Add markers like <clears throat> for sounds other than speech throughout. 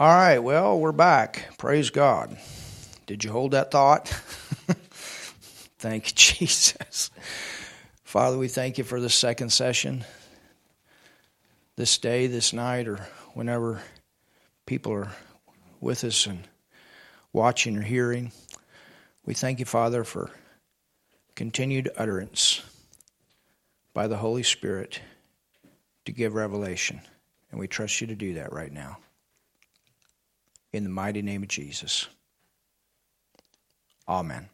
All right, well, we're back. Praise God. Did you hold that thought? <laughs> thank you, <laughs> Jesus. Father, we thank you for the second session this day, this night, or whenever people are with us and watching or hearing. We thank you, Father, for continued utterance by the Holy Spirit to give revelation. And we trust you to do that right now. In the mighty name of Jesus. Amen.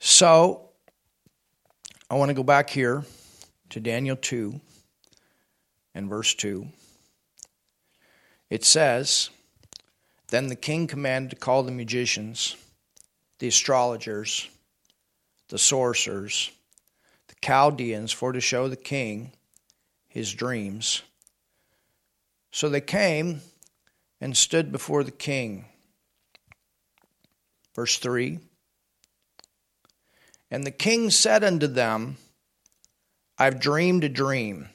So, I want to go back here to Daniel 2 and verse 2. It says, Then the king commanded to call the magicians, the astrologers, the sorcerers, the Chaldeans, for to show the king his dreams. So they came and stood before the king. Verse 3 And the king said unto them, I've dreamed a dream,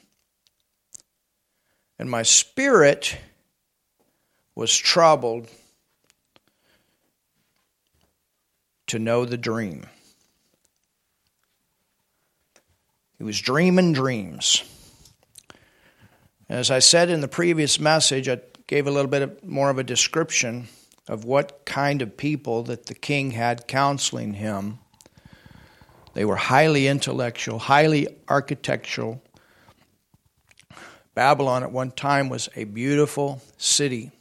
and my spirit was troubled to know the dream. He was dreaming dreams. As I said in the previous message, I gave a little bit more of a description of what kind of people that the king had counseling him. They were highly intellectual, highly architectural. Babylon at one time was a beautiful city.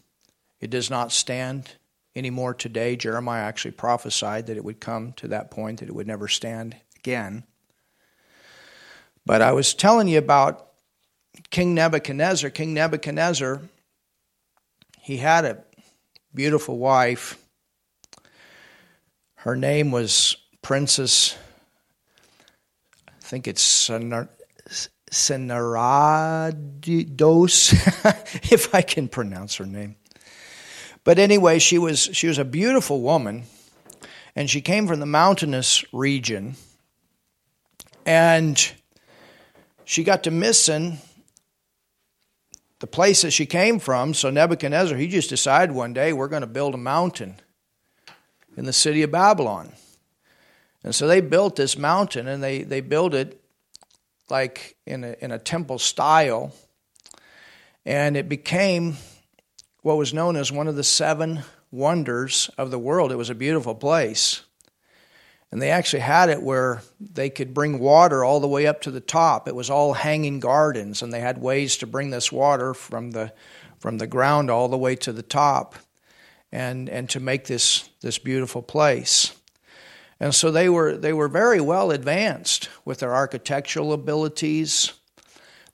It does not stand anymore today. Jeremiah actually prophesied that it would come to that point, that it would never stand again. But I was telling you about King Nebuchadnezzar. King Nebuchadnezzar he had a beautiful wife. Her name was Princess, I think it's Senarados, <laughs> if I can pronounce her name. But anyway, she was she was a beautiful woman, and she came from the mountainous region, and she got to missing the place that she came from. So Nebuchadnezzar, he just decided one day, we're going to build a mountain in the city of Babylon. And so they built this mountain, and they, they built it like in a, in a temple style. And it became what was known as one of the seven wonders of the world. It was a beautiful place. And they actually had it where they could bring water all the way up to the top. It was all hanging gardens, and they had ways to bring this water from the, from the ground all the way to the top and, and to make this, this beautiful place. And so they were, they were very well advanced with their architectural abilities.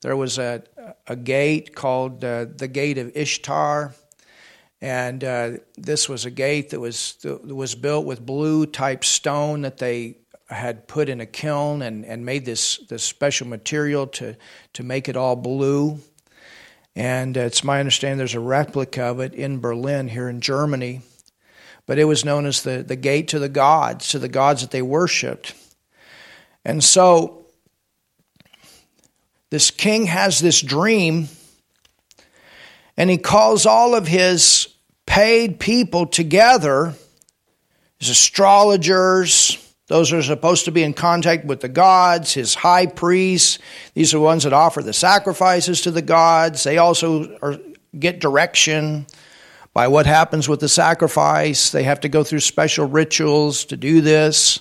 There was a, a gate called uh, the Gate of Ishtar and uh, this was a gate that was that was built with blue type stone that they had put in a kiln and, and made this this special material to to make it all blue. And uh, it's my understanding there's a replica of it in Berlin here in Germany. But it was known as the, the gate to the gods, to the gods that they worshipped. And so this king has this dream and he calls all of his paid people together, his astrologers, those are supposed to be in contact with the gods, his high priests. These are the ones that offer the sacrifices to the gods. They also are, get direction by what happens with the sacrifice. They have to go through special rituals to do this.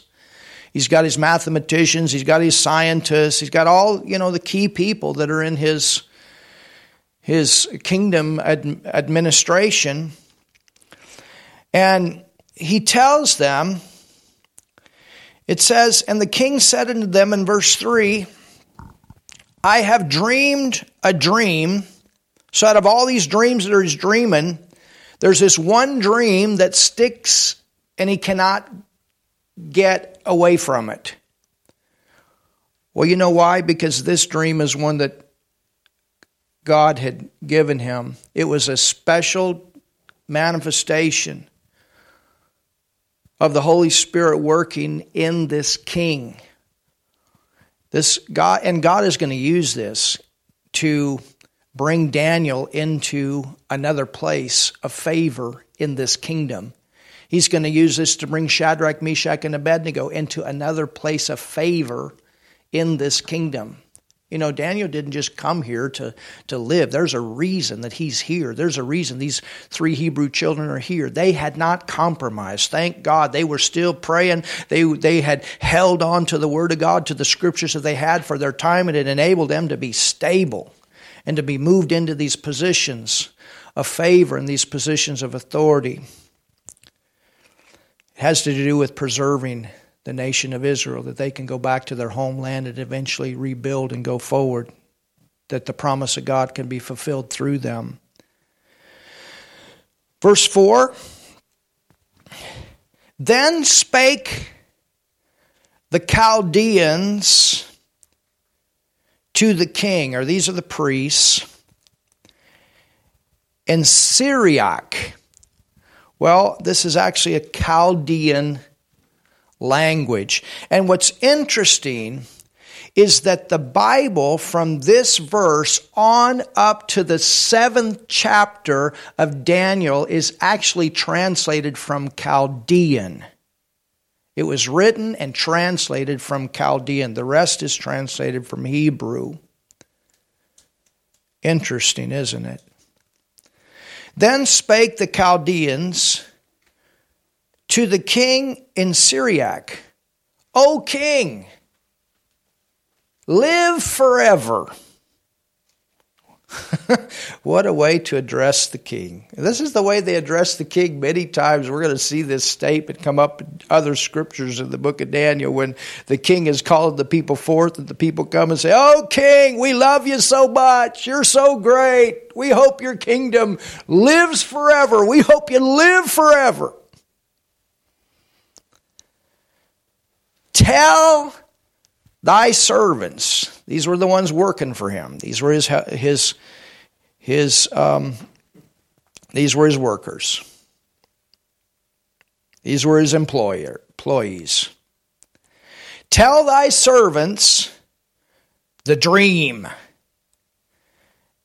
He's got his mathematicians, he's got his scientists, he's got all, you know, the key people that are in his his kingdom ad- administration. And he tells them, it says, And the king said unto them in verse 3, I have dreamed a dream. So out of all these dreams that he's dreaming, there's this one dream that sticks and he cannot get away from it. Well, you know why? Because this dream is one that God had given him. It was a special manifestation of the Holy Spirit working in this king. This God and God is going to use this to bring Daniel into another place of favor in this kingdom. He's going to use this to bring Shadrach, Meshach, and Abednego into another place of favor in this kingdom. You know, Daniel didn't just come here to, to live. There's a reason that he's here. There's a reason these three Hebrew children are here. They had not compromised. Thank God. They were still praying. They, they had held on to the Word of God, to the scriptures that they had for their time, and it enabled them to be stable and to be moved into these positions of favor and these positions of authority. It has to do with preserving the nation of Israel, that they can go back to their homeland and eventually rebuild and go forward, that the promise of God can be fulfilled through them. Verse 4 Then spake the Chaldeans to the king, or these are the priests, in Syriac. Well, this is actually a Chaldean language. And what's interesting is that the Bible, from this verse on up to the seventh chapter of Daniel, is actually translated from Chaldean. It was written and translated from Chaldean. The rest is translated from Hebrew. Interesting, isn't it? Then spake the Chaldeans to the king in Syriac, O king, live forever. <laughs> what a way to address the king. This is the way they address the king many times. We're going to see this statement come up in other scriptures in the book of Daniel when the king is calling the people forth and the people come and say, Oh, king, we love you so much. You're so great. We hope your kingdom lives forever. We hope you live forever. Tell thy servants. These were the ones working for him. These were his his his um, these were his workers. These were his employer employees. Tell thy servants the dream,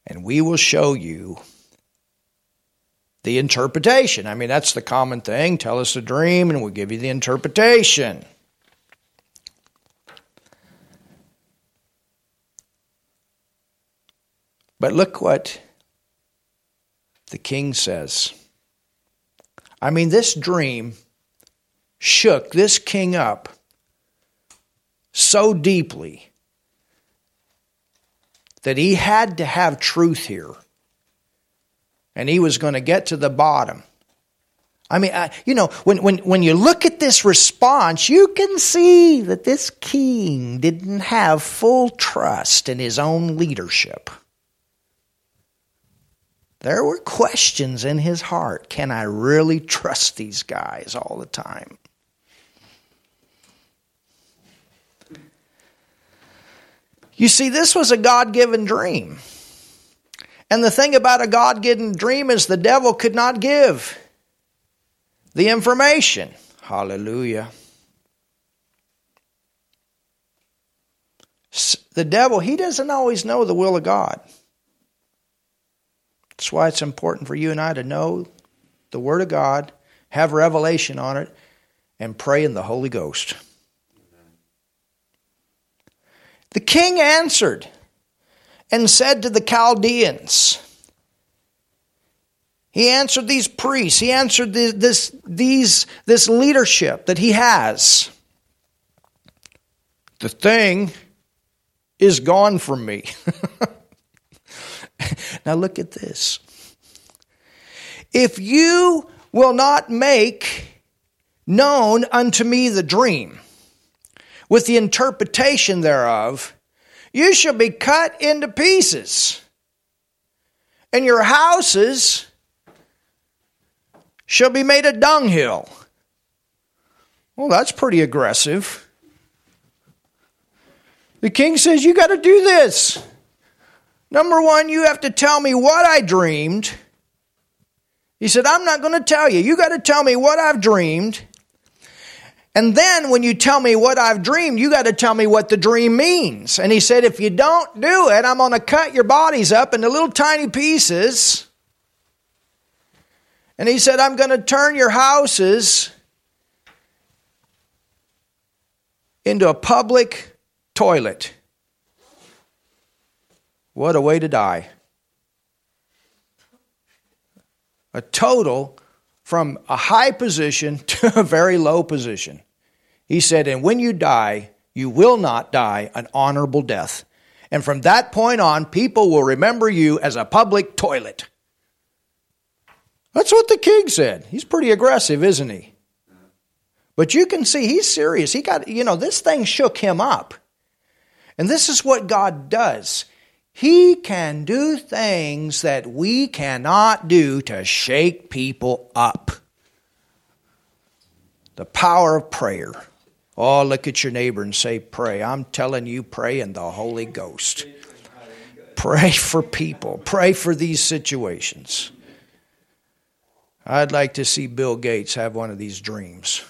and we will show you the interpretation. I mean, that's the common thing. Tell us the dream, and we'll give you the interpretation. But look what the king says. I mean, this dream shook this king up so deeply that he had to have truth here. And he was going to get to the bottom. I mean, uh, you know, when, when, when you look at this response, you can see that this king didn't have full trust in his own leadership. There were questions in his heart. Can I really trust these guys all the time? You see, this was a God given dream. And the thing about a God given dream is the devil could not give the information. Hallelujah. The devil, he doesn't always know the will of God. That's why it's important for you and I to know the Word of God, have revelation on it, and pray in the Holy Ghost. The king answered and said to the Chaldeans, he answered these priests, he answered this, these, this leadership that he has. The thing is gone from me. <laughs> <laughs> now look at this. If you will not make known unto me the dream with the interpretation thereof, you shall be cut into pieces, and your houses shall be made a dunghill. Well, that's pretty aggressive. The king says, You got to do this. Number one, you have to tell me what I dreamed. He said, I'm not going to tell you. You got to tell me what I've dreamed. And then when you tell me what I've dreamed, you got to tell me what the dream means. And he said, if you don't do it, I'm going to cut your bodies up into little tiny pieces. And he said, I'm going to turn your houses into a public toilet. What a way to die. A total from a high position <laughs> to a very low position. He said, And when you die, you will not die an honorable death. And from that point on, people will remember you as a public toilet. That's what the king said. He's pretty aggressive, isn't he? But you can see he's serious. He got, you know, this thing shook him up. And this is what God does. He can do things that we cannot do to shake people up. The power of prayer. Oh, look at your neighbor and say, Pray. I'm telling you, pray in the Holy Ghost. Pray for people, pray for these situations. I'd like to see Bill Gates have one of these dreams.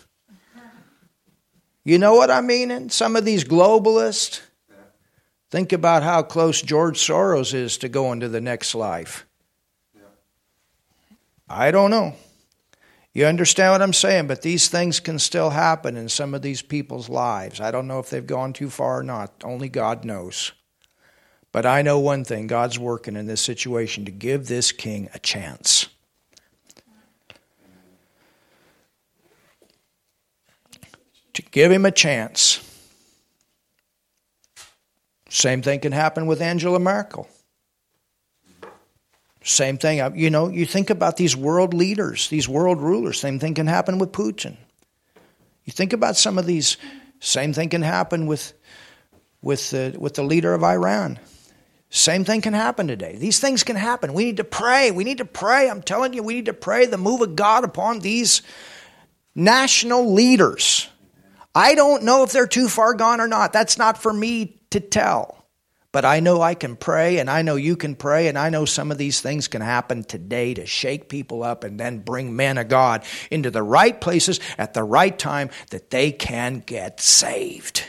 You know what I mean? And some of these globalists, Think about how close George Soros is to going to the next life. I don't know. You understand what I'm saying? But these things can still happen in some of these people's lives. I don't know if they've gone too far or not. Only God knows. But I know one thing God's working in this situation to give this king a chance. To give him a chance. Same thing can happen with Angela Merkel. Same thing, uh, you know, you think about these world leaders, these world rulers. Same thing can happen with Putin. You think about some of these. Same thing can happen with with the, with the leader of Iran. Same thing can happen today. These things can happen. We need to pray. We need to pray. I'm telling you, we need to pray the move of God upon these national leaders. I don't know if they're too far gone or not. That's not for me to tell. But I know I can pray, and I know you can pray, and I know some of these things can happen today to shake people up and then bring men of God into the right places at the right time that they can get saved.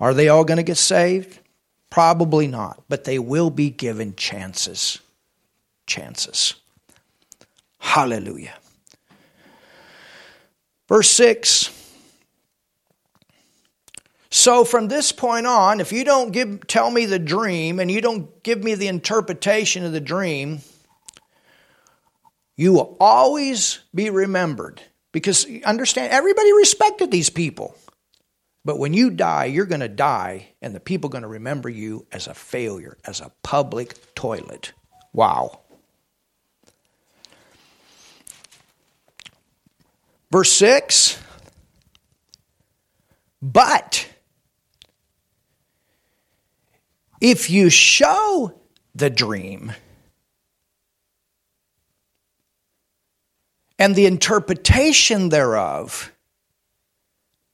Are they all going to get saved? Probably not, but they will be given chances. Chances. Hallelujah. Verse 6 so from this point on, if you don't give, tell me the dream and you don't give me the interpretation of the dream, you will always be remembered. Because understand, everybody respected these people. But when you die, you're going to die, and the people are going to remember you as a failure, as a public toilet. Wow. Verse 6 But if you show the dream and the interpretation thereof,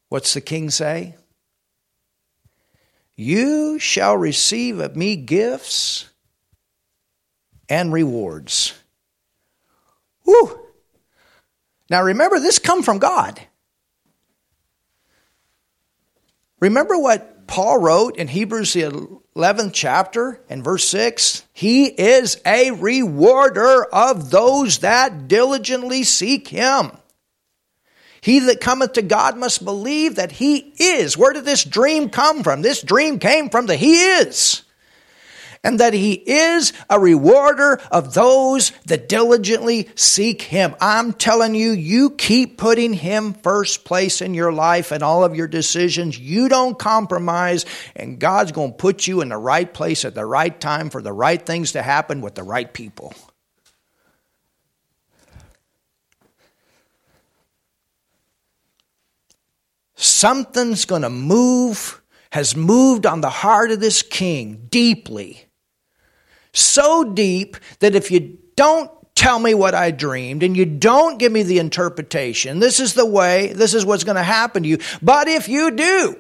what's the king say? You shall receive of me gifts and rewards. Whew. Now remember, this come from God. Remember what Paul wrote in Hebrews, the 11th chapter and verse 6 He is a rewarder of those that diligently seek Him. He that cometh to God must believe that He is. Where did this dream come from? This dream came from the He is and that he is a rewarder of those that diligently seek him. I'm telling you, you keep putting him first place in your life and all of your decisions. You don't compromise, and God's going to put you in the right place at the right time for the right things to happen with the right people. Something's going to move, has moved on the heart of this king deeply so deep that if you don't tell me what I dreamed and you don't give me the interpretation, this is the way, this is what's going to happen to you. But if you do,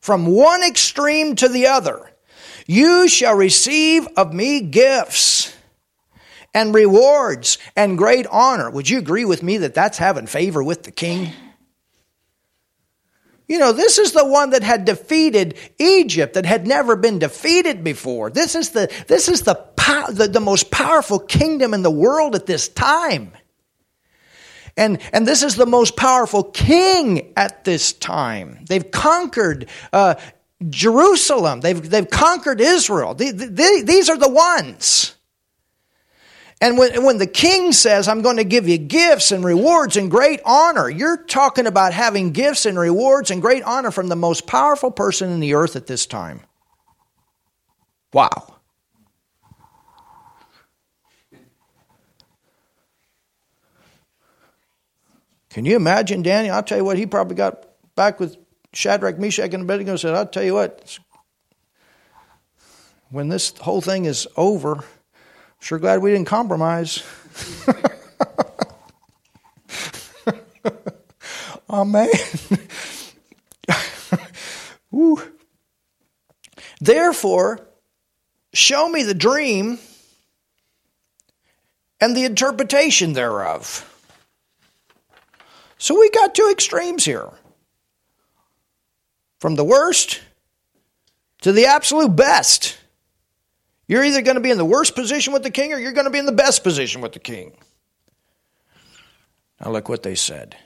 from one extreme to the other, you shall receive of me gifts and rewards and great honor. Would you agree with me that that's having favor with the king? You know, this is the one that had defeated Egypt that had never been defeated before. This is the, this is the, the, the most powerful kingdom in the world at this time. And, and this is the most powerful king at this time. They've conquered uh, Jerusalem, they've, they've conquered Israel. These are the ones. And when, when the king says, I'm going to give you gifts and rewards and great honor, you're talking about having gifts and rewards and great honor from the most powerful person in the earth at this time. Wow. Can you imagine Daniel? I'll tell you what, he probably got back with Shadrach, Meshach, and Abednego and said, I'll tell you what, when this whole thing is over, Sure glad we didn't compromise. <laughs> oh, man. <laughs> Therefore, show me the dream and the interpretation thereof. So we got two extremes here from the worst to the absolute best. You're either going to be in the worst position with the king or you're going to be in the best position with the king. Now, look what they said.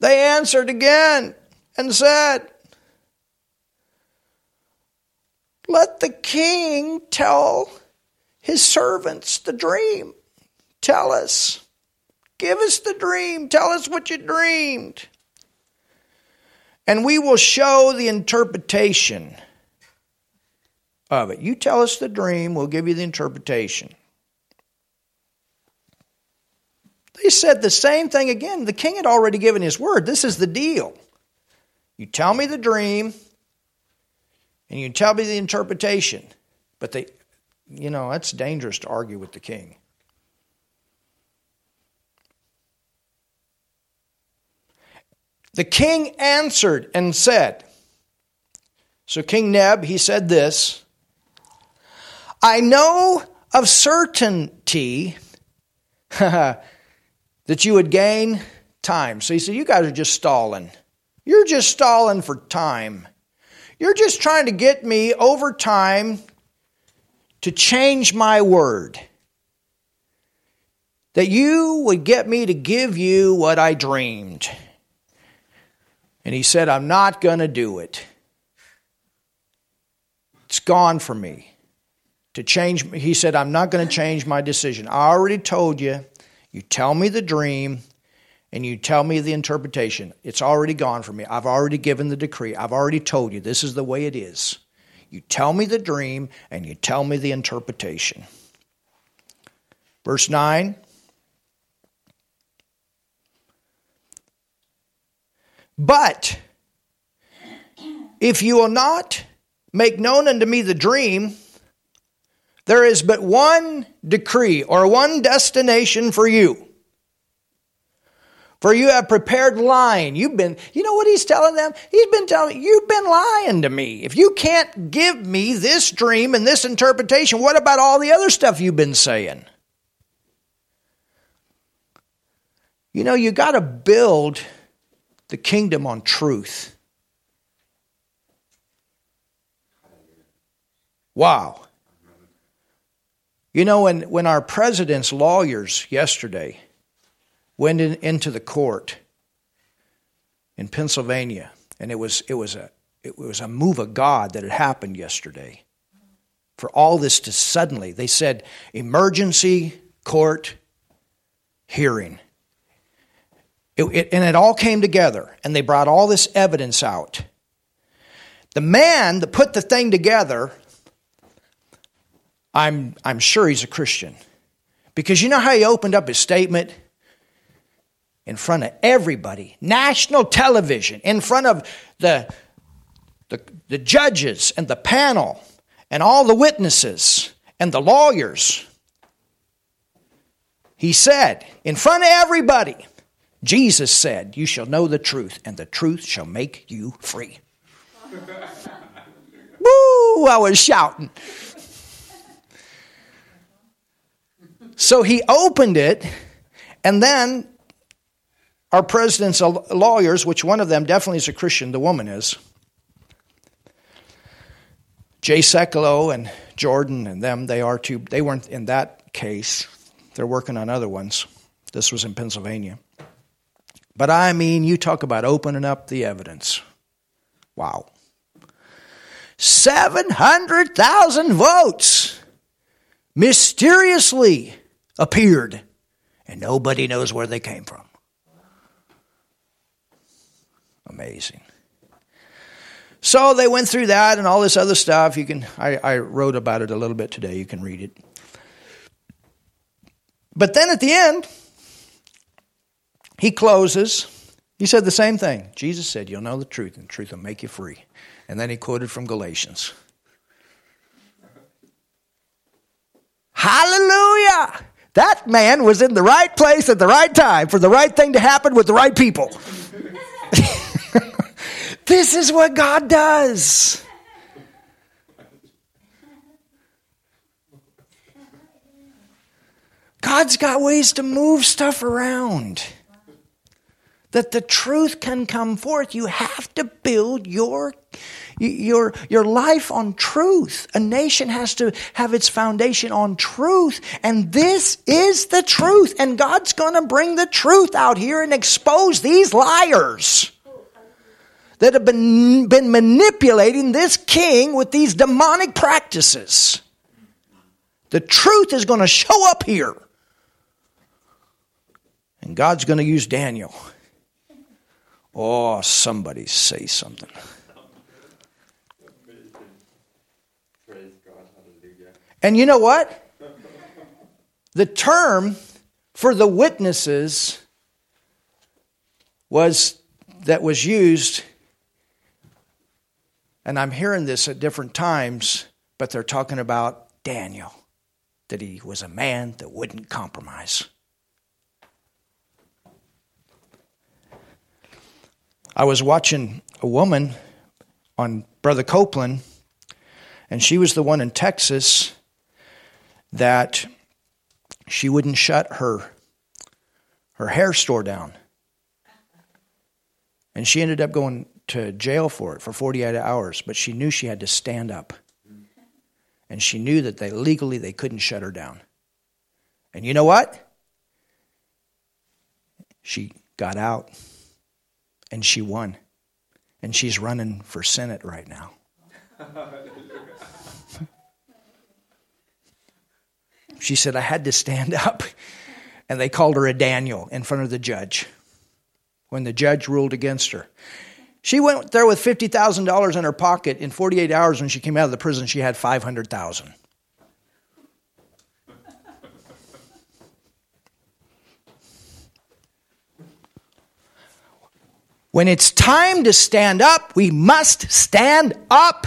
They answered again and said, Let the king tell his servants the dream. Tell us. Give us the dream. Tell us what you dreamed. And we will show the interpretation of it. You tell us the dream, we'll give you the interpretation. They said the same thing again. The king had already given his word. This is the deal. You tell me the dream, and you tell me the interpretation. But they, you know, that's dangerous to argue with the king. The king answered and said, So King Neb, he said this I know of certainty <laughs> that you would gain time. So he said, You guys are just stalling. You're just stalling for time. You're just trying to get me over time to change my word. That you would get me to give you what I dreamed. And he said, I'm not going to do it. It's gone from me to change. He said, I'm not going to change my decision. I already told you. You tell me the dream and you tell me the interpretation. It's already gone for me. I've already given the decree. I've already told you this is the way it is. You tell me the dream and you tell me the interpretation. Verse 9. But if you will not make known unto me the dream, there is but one decree or one destination for you. For you have prepared lying. You've been, you know what he's telling them? He's been telling, you've been lying to me. If you can't give me this dream and this interpretation, what about all the other stuff you've been saying? You know, you got to build the kingdom on truth. Wow. You know, when, when our president's lawyers yesterday went in, into the court in Pennsylvania, and it was, it, was a, it was a move of God that had happened yesterday. For all this to suddenly, they said, emergency court hearing. It, it, and it all came together, and they brought all this evidence out. The man that put the thing together I'm, I'm sure he's a Christian. Because you know how he opened up his statement? In front of everybody, national television, in front of the, the, the judges and the panel and all the witnesses and the lawyers. He said, in front of everybody, Jesus said, You shall know the truth, and the truth shall make you free. <laughs> Woo! I was shouting. So he opened it, and then our president's lawyers, which one of them definitely is a Christian, the woman is, Jay Sekulow and Jordan and them, they are too, they weren't in that case. They're working on other ones. This was in Pennsylvania. But I mean, you talk about opening up the evidence. Wow. 700,000 votes mysteriously appeared, and nobody knows where they came from. Amazing. So they went through that and all this other stuff. You can I, I wrote about it a little bit today. You can read it. But then at the end, he closes. He said the same thing. Jesus said, You'll know the truth, and the truth will make you free. And then he quoted from Galatians. Hallelujah! That man was in the right place at the right time for the right thing to happen with the right people. <laughs> this is what God does. God's got ways to move stuff around that the truth can come forth, you have to build your, your, your life on truth. A nation has to have its foundation on truth. And this is the truth. And God's going to bring the truth out here and expose these liars that have been, been manipulating this king with these demonic practices. The truth is going to show up here. And God's going to use Daniel. Oh, somebody say something. And you know what? The term for the witnesses was that was used and I'm hearing this at different times, but they're talking about Daniel, that he was a man that wouldn't compromise. I was watching a woman on Brother Copeland, and she was the one in Texas that she wouldn't shut her her hair store down. And she ended up going to jail for it for 48 hours, but she knew she had to stand up. And she knew that they legally they couldn't shut her down. And you know what? She got out and she won. And she's running for Senate right now. <laughs> she said, I had to stand <laughs> up. And they called her a Daniel in front of the judge when the judge ruled against her. She went there with $50,000 in her pocket. In 48 hours, when she came out of the prison, she had 500000 When it's time to stand up, we must stand up.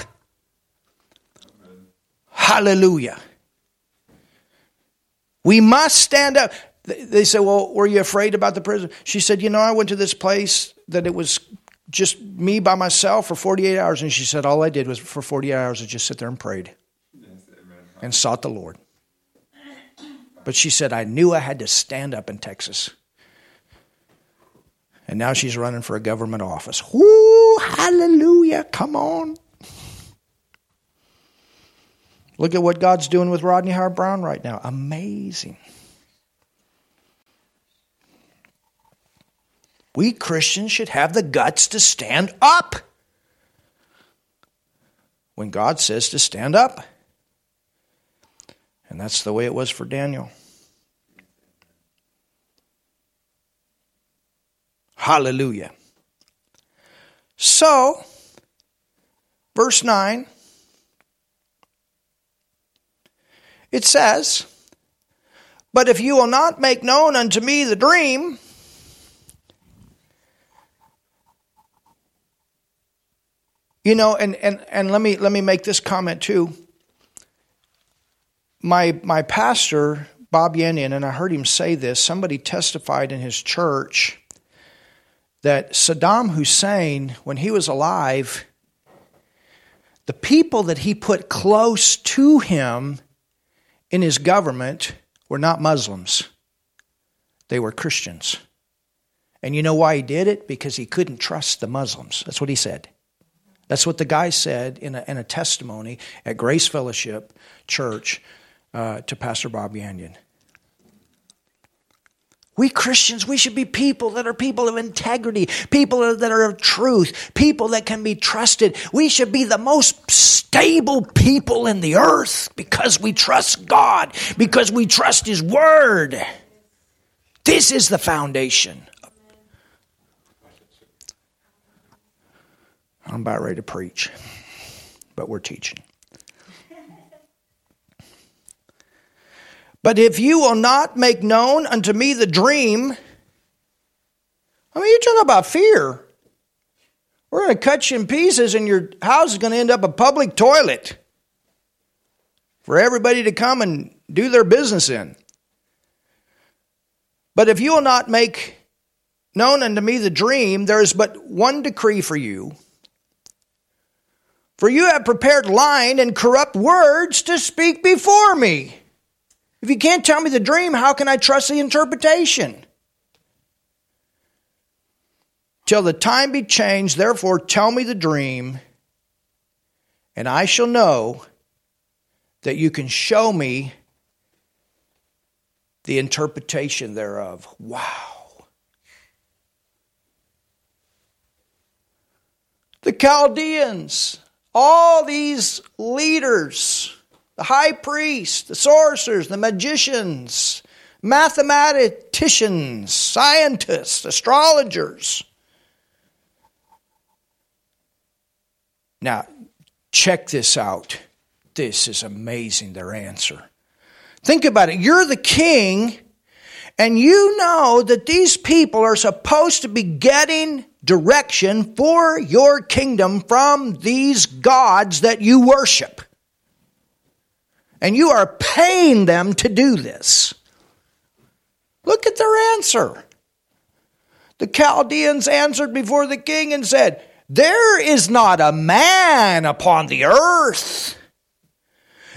Hallelujah. We must stand up. They say, Well, were you afraid about the prison? She said, You know, I went to this place that it was just me by myself for 48 hours. And she said, All I did was for 48 hours, I just sit there and prayed and sought the Lord. But she said, I knew I had to stand up in Texas and now she's running for a government office. Whoo, hallelujah, come on. Look at what God's doing with Rodney Howard-Browne right now. Amazing. We Christians should have the guts to stand up when God says to stand up. And that's the way it was for Daniel. Hallelujah. So, verse 9, it says, But if you will not make known unto me the dream, you know, and, and, and let me let me make this comment too. My my pastor, Bob Yandian, and I heard him say this, somebody testified in his church that Saddam Hussein, when he was alive, the people that he put close to him in his government were not Muslims, they were Christians. And you know why he did it? Because he couldn't trust the Muslims. That's what he said. That's what the guy said in a, in a testimony at Grace Fellowship Church uh, to Pastor Bob Yandian. We Christians, we should be people that are people of integrity, people that are of truth, people that can be trusted. We should be the most stable people in the earth because we trust God, because we trust His Word. This is the foundation. I'm about ready to preach, but we're teaching. But if you will not make known unto me the dream, I mean, you're talking about fear. We're going to cut you in pieces, and your house is going to end up a public toilet for everybody to come and do their business in. But if you will not make known unto me the dream, there is but one decree for you. For you have prepared lying and corrupt words to speak before me. If you can't tell me the dream, how can I trust the interpretation? Till the time be changed, therefore tell me the dream, and I shall know that you can show me the interpretation thereof. Wow. The Chaldeans, all these leaders, the high priests, the sorcerers, the magicians, mathematicians, scientists, astrologers. Now, check this out. This is amazing, their answer. Think about it. You're the king, and you know that these people are supposed to be getting direction for your kingdom from these gods that you worship. And you are paying them to do this. Look at their answer. The Chaldeans answered before the king and said, There is not a man upon the earth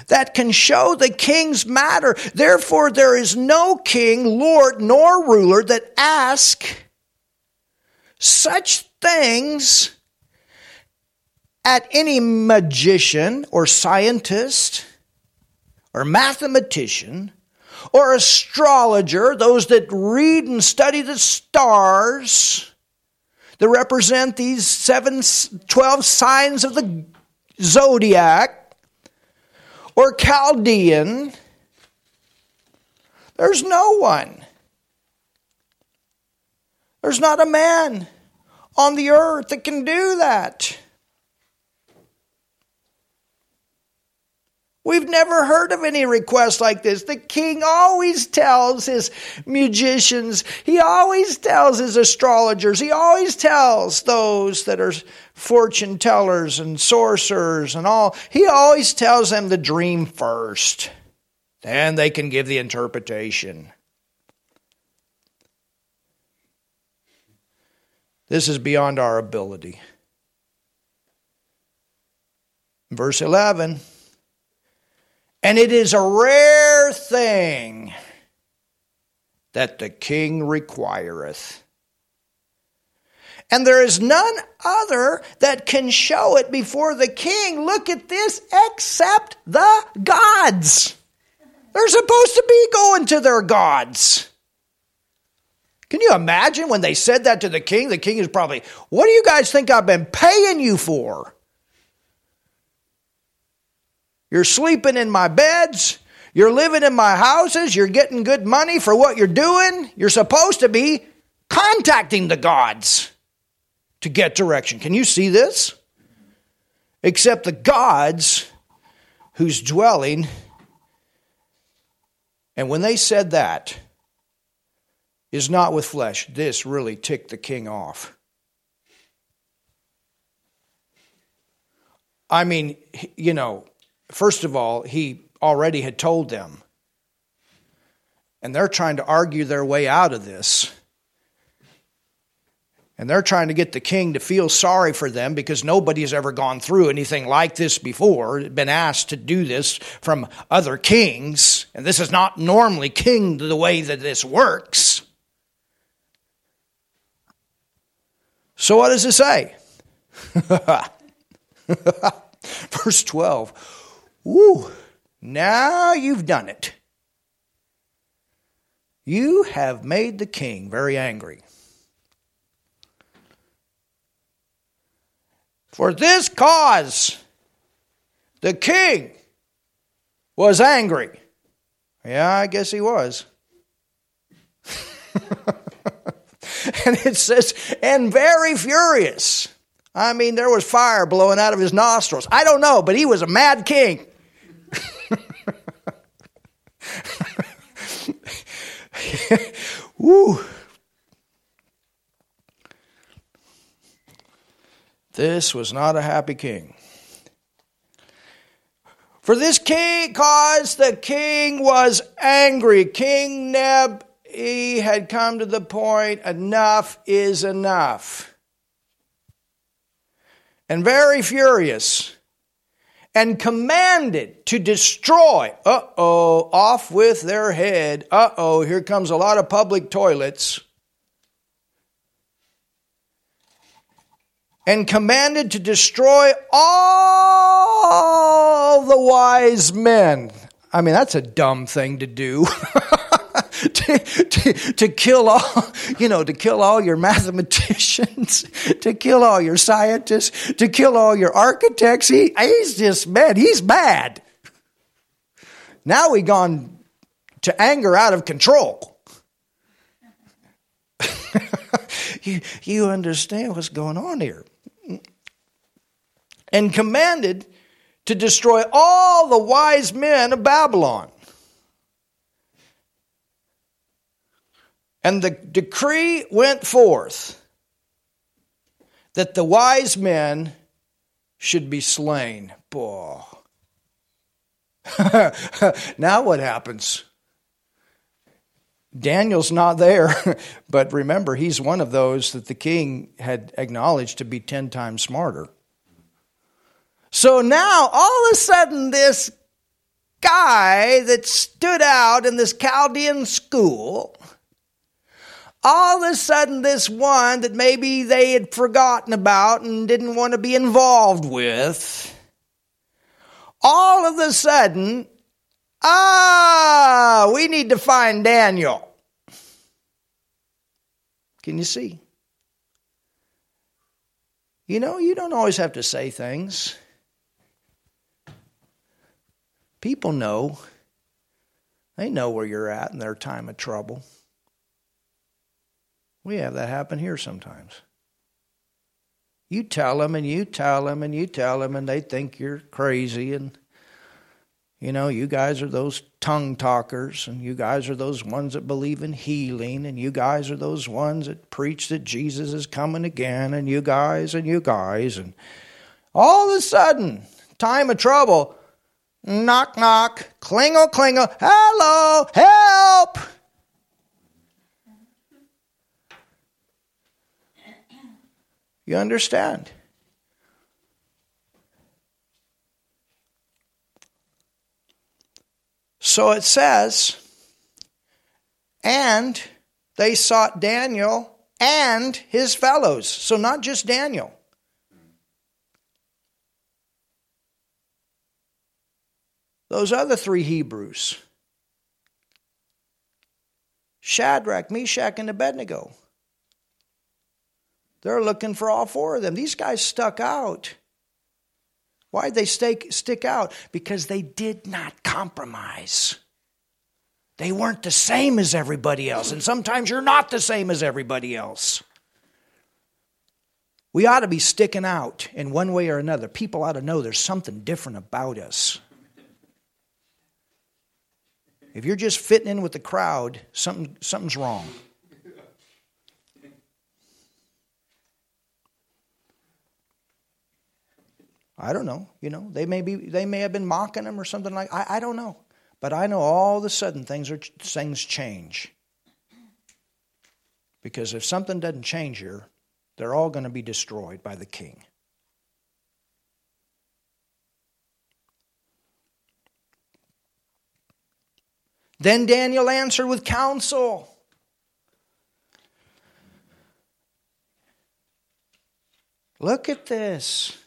that can show the king's matter. Therefore, there is no king, lord, nor ruler that ask such things at any magician or scientist or mathematician or astrologer, those that read and study the stars that represent these seven, 12 signs of the zodiac, or Chaldean. There's no one. There's not a man on the earth that can do that. We've never heard of any request like this. The king always tells his musicians, he always tells his astrologers, he always tells those that are fortune tellers and sorcerers and all, he always tells them the dream first. Then they can give the interpretation. This is beyond our ability. Verse 11 And it is a rare thing that the king requireth. And there is none other that can show it before the king. Look at this, except the gods. They're supposed to be going to their gods. Can you imagine when they said that to the king? The king is probably, What do you guys think I've been paying you for? You're sleeping in my beds. You're living in my houses. You're getting good money for what you're doing. You're supposed to be contacting the gods to get direction. Can you see this? Except the gods whose dwelling. And when they said that, is not with flesh. This really ticked the king off. I mean, you know, first of all, he already had told them. And they're trying to argue their way out of this. And they're trying to get the king to feel sorry for them because nobody's ever gone through anything like this before, been asked to do this from other kings. And this is not normally king the way that this works. So, what does it say? <laughs> Verse 12. Woo, now you've done it. You have made the king very angry. For this cause, the king was angry. Yeah, I guess he was. <laughs> and it says, and very furious. I mean, there was fire blowing out of his nostrils. I don't know, but he was a mad king. <laughs> Woo. This was not a happy king. For this king cause the king was angry. King Neb, he had come to the point enough is enough. And very furious. And commanded to destroy. Uh oh, off with their head. Uh oh, here comes a lot of public toilets. and commanded to destroy all the wise men. I mean, that's a dumb thing to do. <laughs> to, <laughs> to, to, kill all, you know, to kill all your mathematicians, <laughs> to kill all your scientists, to kill all your architects. He, he's just mad. He's mad. Now we gone to anger out of control. <laughs> you, you understand what's going on here and commanded to destroy all the wise men of Babylon. And the decree went forth that the wise men should be slain. Boy. <laughs> now what happens? Daniel's not there, <laughs> but remember, he's one of those that the king had acknowledged to be 10 times smarter. So now, all of a sudden, this guy that stood out in this Chaldean school, all of a sudden, this one that maybe they had forgotten about and didn't want to be involved with, all of a sudden, ah, we need to find Daniel. Can you see? You know, you don't always have to say things. People know. They know where you're at in their time of trouble. We have that happen here sometimes. You tell them and you tell them and you tell them, and they think you're crazy. And, you know, you guys are those tongue talkers, and you guys are those ones that believe in healing, and you guys are those ones that preach that Jesus is coming again, and you guys and you guys. And all of a sudden, time of trouble, Knock, knock. Klingle, klingle. Hello, help. You understand? So it says, and they sought Daniel and his fellows. So not just Daniel. those other three Hebrews Shadrach, Meshach, and Abednego. They're looking for all four of them. These guys stuck out. Why did they stick, stick out? Because they did not compromise. They weren't the same as everybody else. And sometimes you're not the same as everybody else. We ought to be sticking out in one way or another. People ought to know there's something different about us. If you're just fitting in with the crowd, something, something's wrong. I don't know. You know, they may be they may have been mocking him or something like I, I don't know. But I know all of a sudden things are things change. Because if something doesn't change here, They're all going to be destroyed by the king. Then Daniel answered with counsel. Look at this.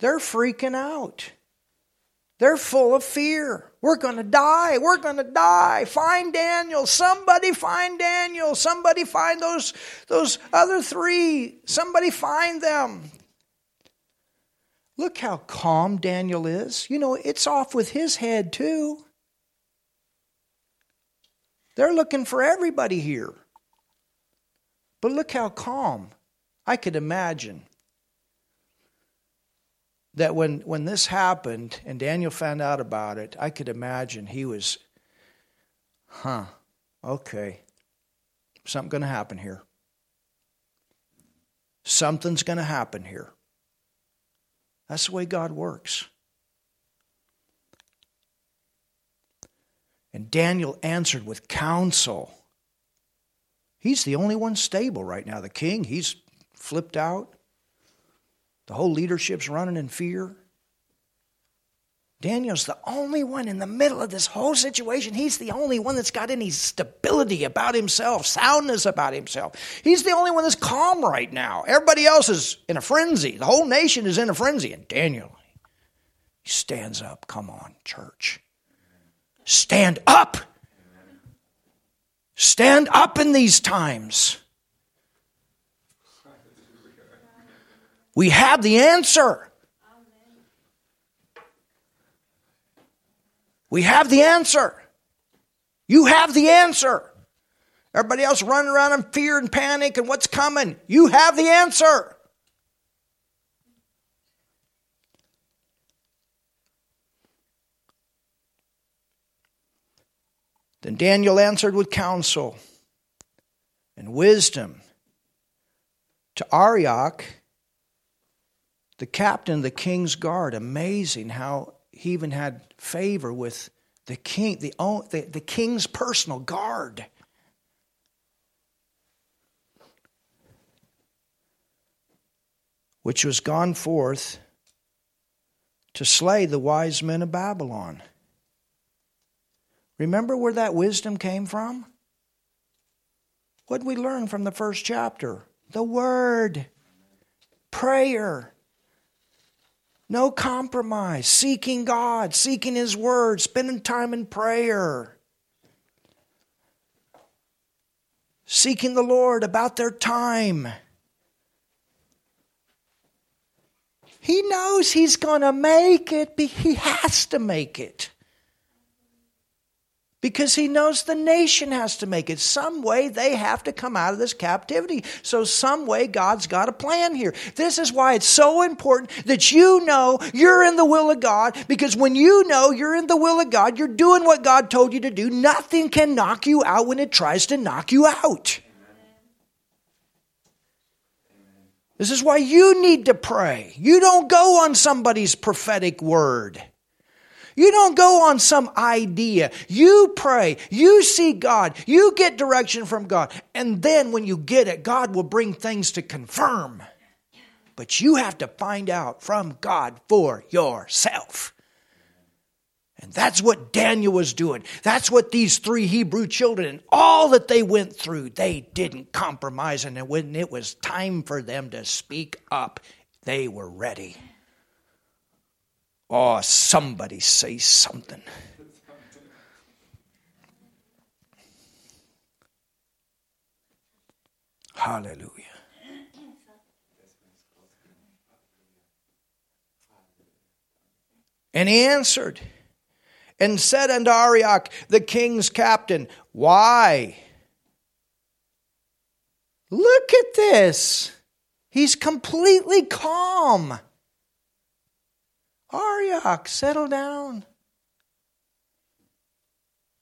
They're freaking out. They're full of fear. We're going to die. We're going to die. Find Daniel. Somebody find Daniel. Somebody find those, those other three. Somebody find them. Look how calm Daniel is. You know, it's off with his head, too. They're looking for everybody here. But look how calm. I could imagine that when, when this happened and Daniel found out about it, I could imagine he was, huh, okay, something's going to happen here. Something's going to happen here. That's the way God works. And Daniel answered with counsel. He's the only one stable right now. The king, he's flipped out. The whole leadership's running in fear. Daniel's the only one in the middle of this whole situation. He's the only one that's got any stability about himself, soundness about himself. He's the only one that's calm right now. Everybody else is in a frenzy. The whole nation is in a frenzy. And Daniel, he stands up. Come on, church. Stand up. Stand up in these times. We have the answer. We have the answer. You have the answer. Everybody else running around in fear and panic and what's coming. You have the answer. Then Daniel answered with counsel and wisdom to Arioch, the captain of the king's guard. Amazing how he even had favor with the king, the, the, the king's personal guard. Which was gone forth to slay the wise men of Babylon. Remember where that wisdom came from? What did we learn from the first chapter? The Word, prayer, no compromise, seeking God, seeking His Word, spending time in prayer, seeking the Lord about their time. He knows He's going to make it, but He has to make it because he knows the nation has to make it. Some way they have to come out of this captivity. So, some way God's got a plan here. This is why it's so important that you know you're in the will of God because when you know you're in the will of God, you're doing what God told you to do. Nothing can knock you out when it tries to knock you out. This is why you need to pray. You don't go on somebody's prophetic word. You don't go on some idea. You pray. You see God. You get direction from God. And then when you get it, God will bring things to confirm. But you have to find out from God for yourself. And that's what Daniel was doing. That's what these three Hebrew children and all that they went through, they didn't compromise. And when it was time for them to speak up, they were ready. Oh, somebody say something. Hallelujah. And he answered and said unto Arioch, the king's captain, Why? Look at this. He's completely calm. Arioch, settle down.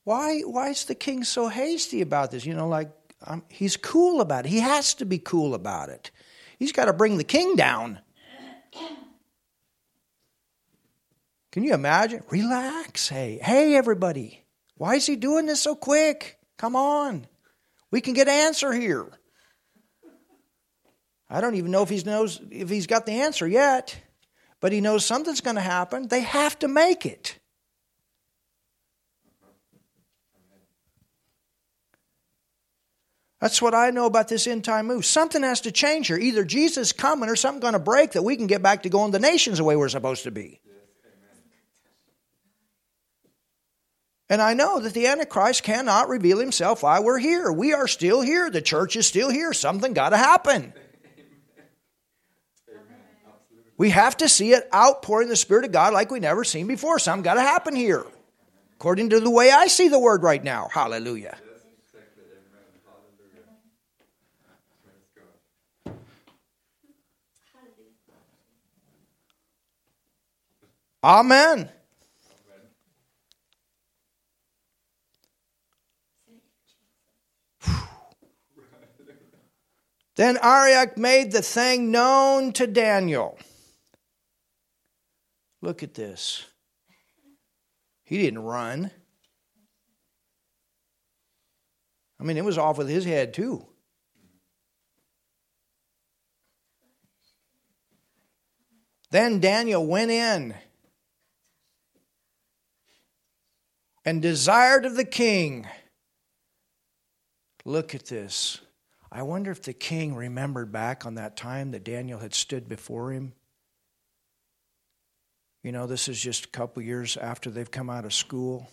Why, why is the king so hasty about this? You know, like um, he's cool about it. He has to be cool about it. He's got to bring the king down. <clears throat> Can you imagine? Relax. Hey, hey, everybody. Why is he doing this so quick? Come on. We can get an answer here. I don't even know if he knows if he's got the answer yet, but he knows something's going to happen. They have to make it. That's what I know about this end time move. Something has to change here. Either Jesus is coming or something going to break that we can get back to going the nations the way we're supposed to be. And I know that the Antichrist cannot reveal himself while we're here. We are still here. The church is still here. Something got to happen. We have to see it outpouring the Spirit of God like we never seen before. Something got to happen here. According to the way I see the word right now. Hallelujah. Amen. Then Arioch made the thing known to Daniel. Look at this. He didn't run. I mean, it was off with his head, too. Then Daniel went in and desired of the king. Look at this. I wonder if the king remembered back on that time that Daniel had stood before him. You know, this is just a couple years after they've come out of school.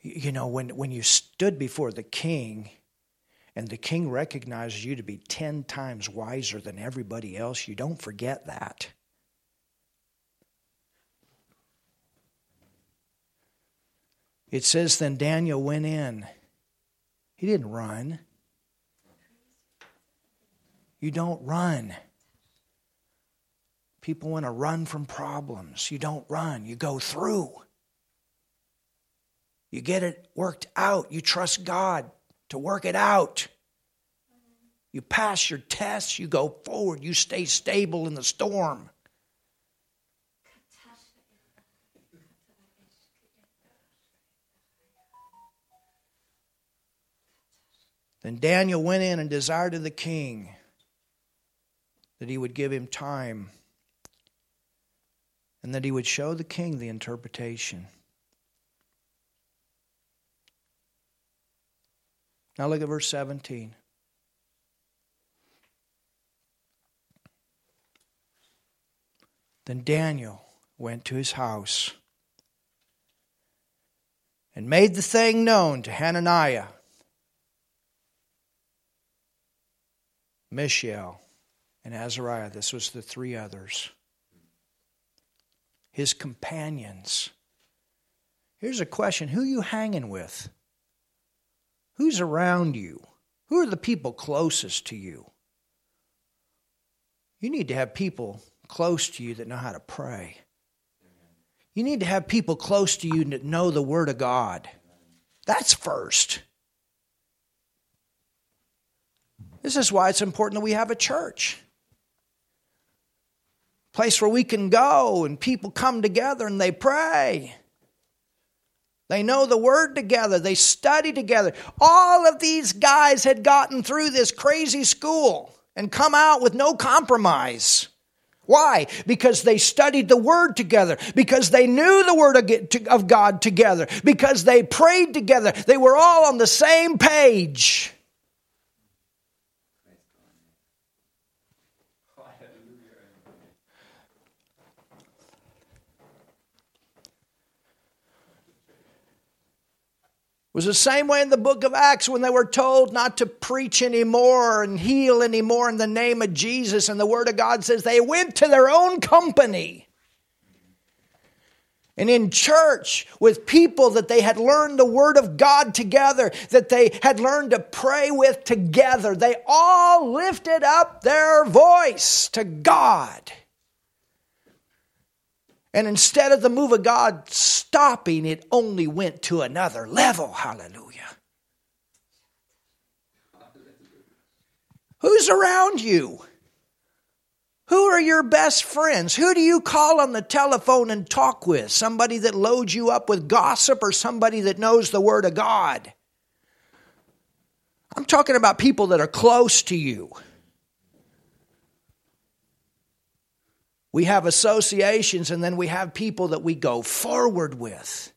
You know, when, when you stood before the king and the king recognizes you to be 10 times wiser than everybody else, you don't forget that. It says, Then Daniel went in. He didn't run. You don't run. People want to run from problems. You don't run, you go through. You get it worked out. You trust God to work it out. You pass your tests, you go forward, you stay stable in the storm. Then Daniel went in and desired of the king that he would give him time and that he would show the king the interpretation. Now look at verse 17. Then Daniel went to his house and made the thing known to Hananiah, Mishael, and Azariah. This was the three others. His companions. Here's a question Who you hanging with? Who's around you? Who are the people closest to you? You need to have people close to you that know how to pray. You need to have people close to you that know the Word of God. That's first. This is why it's important that we have a church place where we can go and people come together and they pray. They know the word together, they study together. All of these guys had gotten through this crazy school and come out with no compromise. Why? Because they studied the Word together, because they knew the Word of God together, because they prayed together. They were all on the same page. Was the same way in the book of Acts when they were told not to preach anymore and heal anymore in the name of Jesus. And the Word of God says they went to their own company. And in church with people that they had learned the Word of God together, that they had learned to pray with together, they all lifted up their voice to God. And instead of the move of God stopping, it only went to another level. Hallelujah. Who's around you? Who are your best friends? Who do you call on the telephone and talk with? Somebody that loads you up with gossip or somebody that knows the Word of God? I'm talking about people that are close to you. We have associations, and then we have people that we go forward with.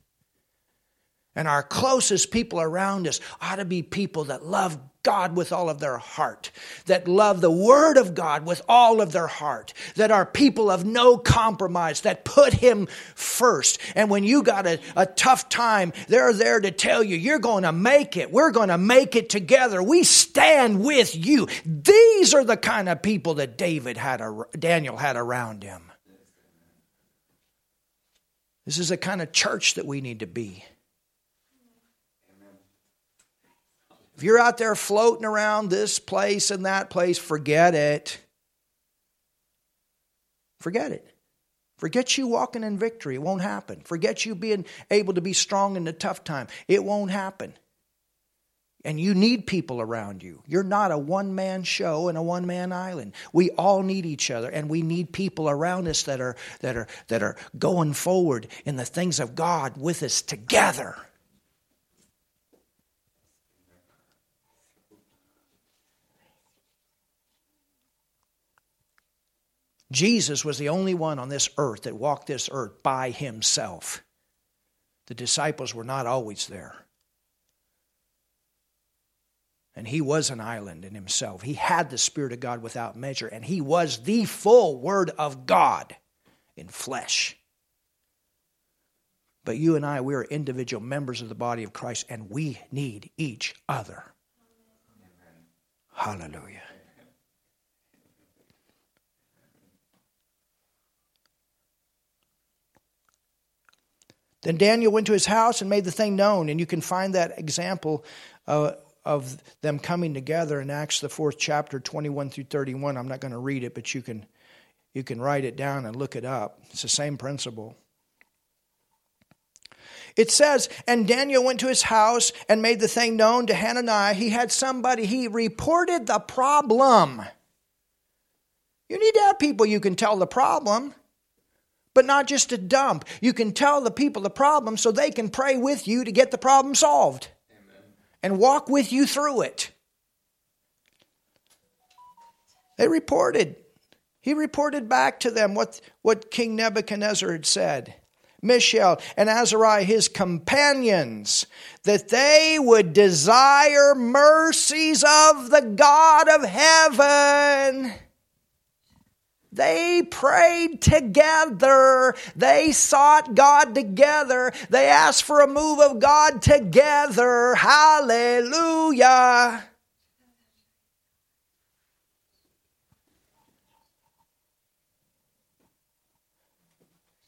And our closest people around us ought to be people that love God with all of their heart, that love the Word of God with all of their heart, that are people of no compromise, that put Him first. And when you got a, a tough time, they're there to tell you, you're going to make it. We're going to make it together. We stand with you. Are the kind of people that David had, Daniel had around him. This is the kind of church that we need to be. If you're out there floating around this place and that place, forget it. Forget it. Forget you walking in victory. It won't happen. Forget you being able to be strong in the tough time. It won't happen. And you need people around you. You're not a one man show and a one man island. We all need each other, and we need people around us that are, that, are, that are going forward in the things of God with us together. Jesus was the only one on this earth that walked this earth by himself. The disciples were not always there. And he was an island in himself. He had the Spirit of God without measure, and he was the full Word of God in flesh. But you and I, we are individual members of the body of Christ, and we need each other. Hallelujah. Then Daniel went to his house and made the thing known. And you can find that example uh, of them coming together in Acts, the fourth chapter, 21 through 31. I'm not going to read it, but you can, you can write it down and look it up. It's the same principle. It says, and Daniel went to his house and made the thing known to Hananiah. He had somebody, he reported the problem. You need to have people you can tell the problem but not just a dump. You can tell the people the problem so they can pray with you to get the problem solved. And walk with you through it. They reported. He reported back to them what, what King Nebuchadnezzar had said. Mishael and Azariah, his companions, that they would desire mercies of the God of heaven they prayed together. They sought God together. They asked for a move of God together. Hallelujah.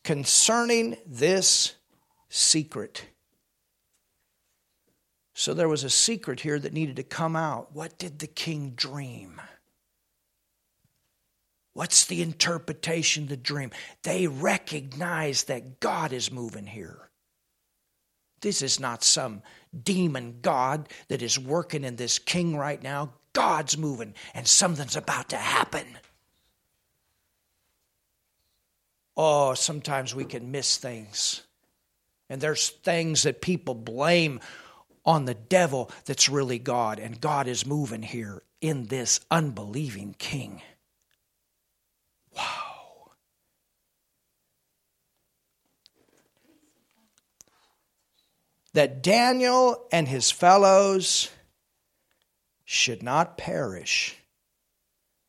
Concerning this secret. So there was a secret here that needed to come out. What did the king dream? What's the interpretation of the dream? They recognize that God is moving here. This is not some demon God that is working in this king right now. God's moving, and something's about to happen. Oh, sometimes we can miss things. And there's things that people blame on the devil that's really God, and God is moving here in this unbelieving king. Wow. That Daniel and his fellows should not perish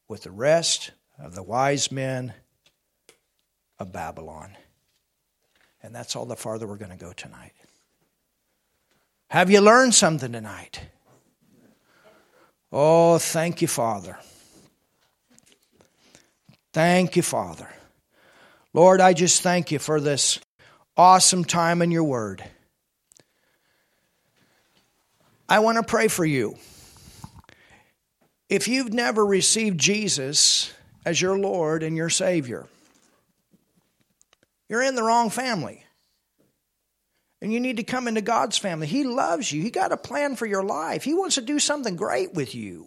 with the rest of the wise men of Babylon. And that's all the farther we're going to go tonight. Have you learned something tonight? Oh, thank you, Father. Thank you, Father. Lord, I just thank you for this awesome time in your word. I want to pray for you. If you've never received Jesus as your Lord and your Savior, you're in the wrong family. And you need to come into God's family. He loves you. He got a plan for your life. He wants to do something great with you.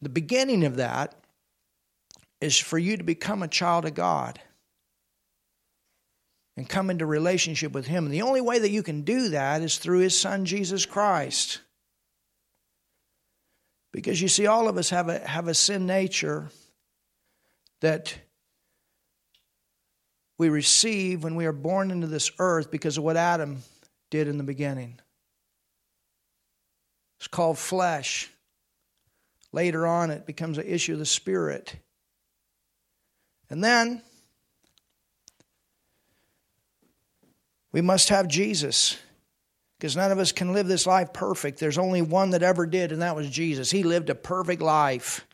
The beginning of that is for you to become a child of God and come into relationship with Him. And the only way that you can do that is through His Son, Jesus Christ. Because you see, all of us have a, have a sin nature that we receive when we are born into this earth because of what Adam did in the beginning. It's called flesh. Later on, it becomes an issue of the spirit. And then we must have Jesus because none of us can live this life perfect. There's only one that ever did, and that was Jesus. He lived a perfect life,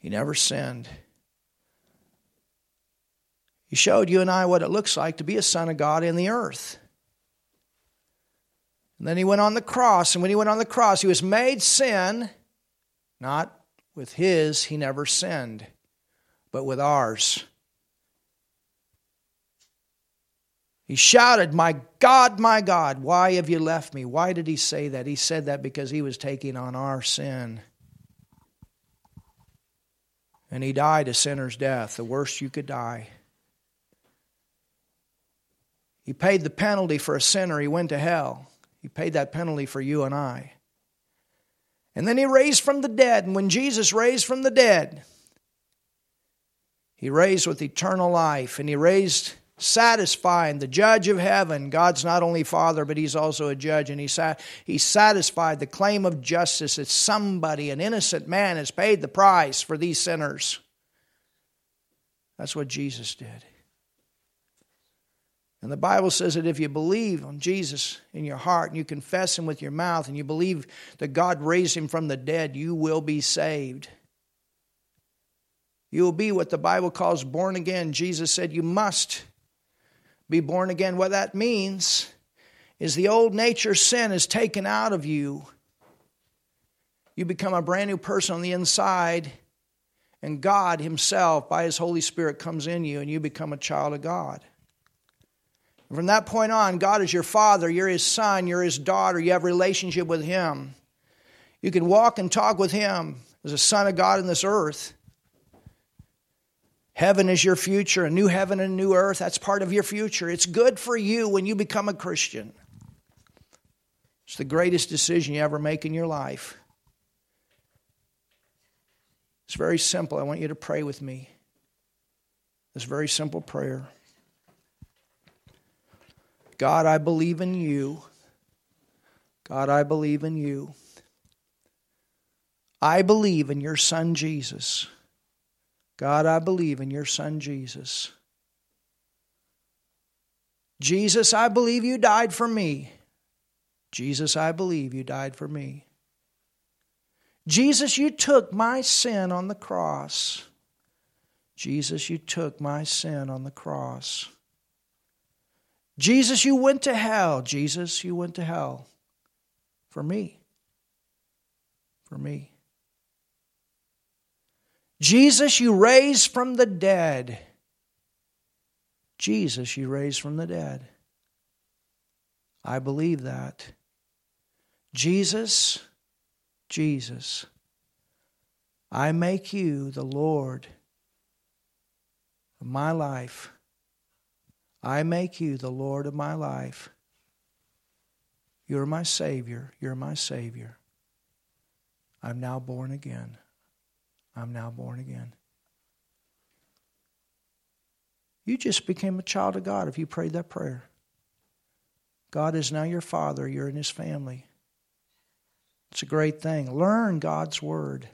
he never sinned. He showed you and I what it looks like to be a son of God in the earth. And then he went on the cross, and when he went on the cross, he was made sin, not with his, he never sinned, but with ours. He shouted, My God, my God, why have you left me? Why did he say that? He said that because he was taking on our sin. And he died a sinner's death, the worst you could die. He paid the penalty for a sinner. He went to hell. He paid that penalty for you and I. And then he raised from the dead. And when Jesus raised from the dead, he raised with eternal life. And he raised satisfying the judge of heaven. God's not only Father, but He's also a judge. And He, sat, he satisfied the claim of justice that somebody, an innocent man, has paid the price for these sinners. That's what Jesus did. And the Bible says that if you believe on Jesus in your heart and you confess him with your mouth and you believe that God raised him from the dead, you will be saved. You will be what the Bible calls born again. Jesus said you must be born again. What that means is the old nature sin is taken out of you. You become a brand new person on the inside, and God Himself, by His Holy Spirit, comes in you, and you become a child of God. From that point on, God is your father, you're his son, you're his daughter, you have relationship with him. You can walk and talk with him as a son of God in this earth. Heaven is your future, a new heaven and a new earth. That's part of your future. It's good for you when you become a Christian. It's the greatest decision you ever make in your life. It's very simple. I want you to pray with me. This very simple prayer. God, I believe in you. God, I believe in you. I believe in your Son Jesus. God, I believe in your Son Jesus. Jesus, I believe you died for me. Jesus, I believe you died for me. Jesus, you took my sin on the cross. Jesus, you took my sin on the cross. Jesus, you went to hell. Jesus, you went to hell for me. For me. Jesus, you raised from the dead. Jesus, you raised from the dead. I believe that. Jesus, Jesus, I make you the Lord of my life. I make you the Lord of my life. You're my Savior. You're my Savior. I'm now born again. I'm now born again. You just became a child of God if you prayed that prayer. God is now your Father. You're in His family. It's a great thing. Learn God's Word.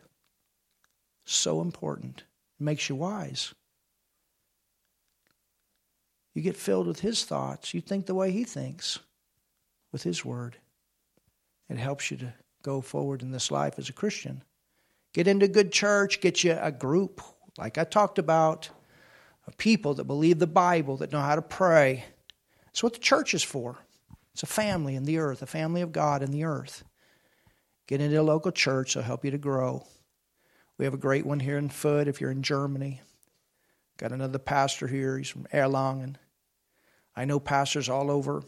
So important. It makes you wise. You get filled with His thoughts. You think the way He thinks with His Word. It helps you to go forward in this life as a Christian. Get into a good church, get you a group, like I talked about, of people that believe the Bible, that know how to pray. That's what the church is for. It's a family in the earth, a family of God in the earth. Get into a local church, they'll help you to grow. We have a great one here in Fürth if you're in Germany. Got another pastor here, he's from Erlangen. I know pastors all over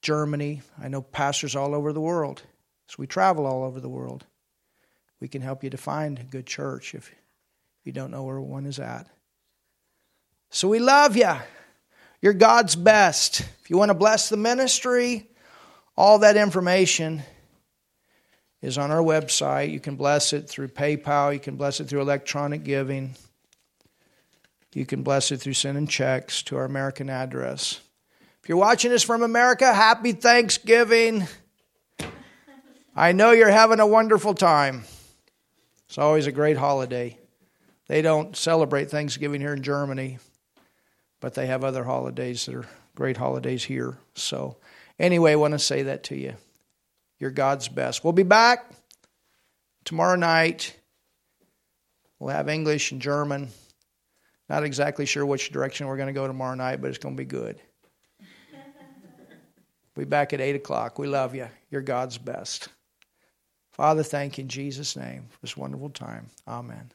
Germany. I know pastors all over the world. So we travel all over the world. We can help you to find a good church if you don't know where one is at. So we love you. You're God's best. If you want to bless the ministry, all that information is on our website. You can bless it through PayPal, you can bless it through electronic giving. You can bless it through sending checks to our American address. If you're watching this from America, happy Thanksgiving. I know you're having a wonderful time. It's always a great holiday. They don't celebrate Thanksgiving here in Germany, but they have other holidays that are great holidays here. So, anyway, I want to say that to you. You're God's best. We'll be back tomorrow night. We'll have English and German. Not exactly sure which direction we're going to go tomorrow night, but it's going to be good. <laughs> We'll be back at 8 o'clock. We love you. You're God's best. Father, thank you in Jesus' name for this wonderful time. Amen.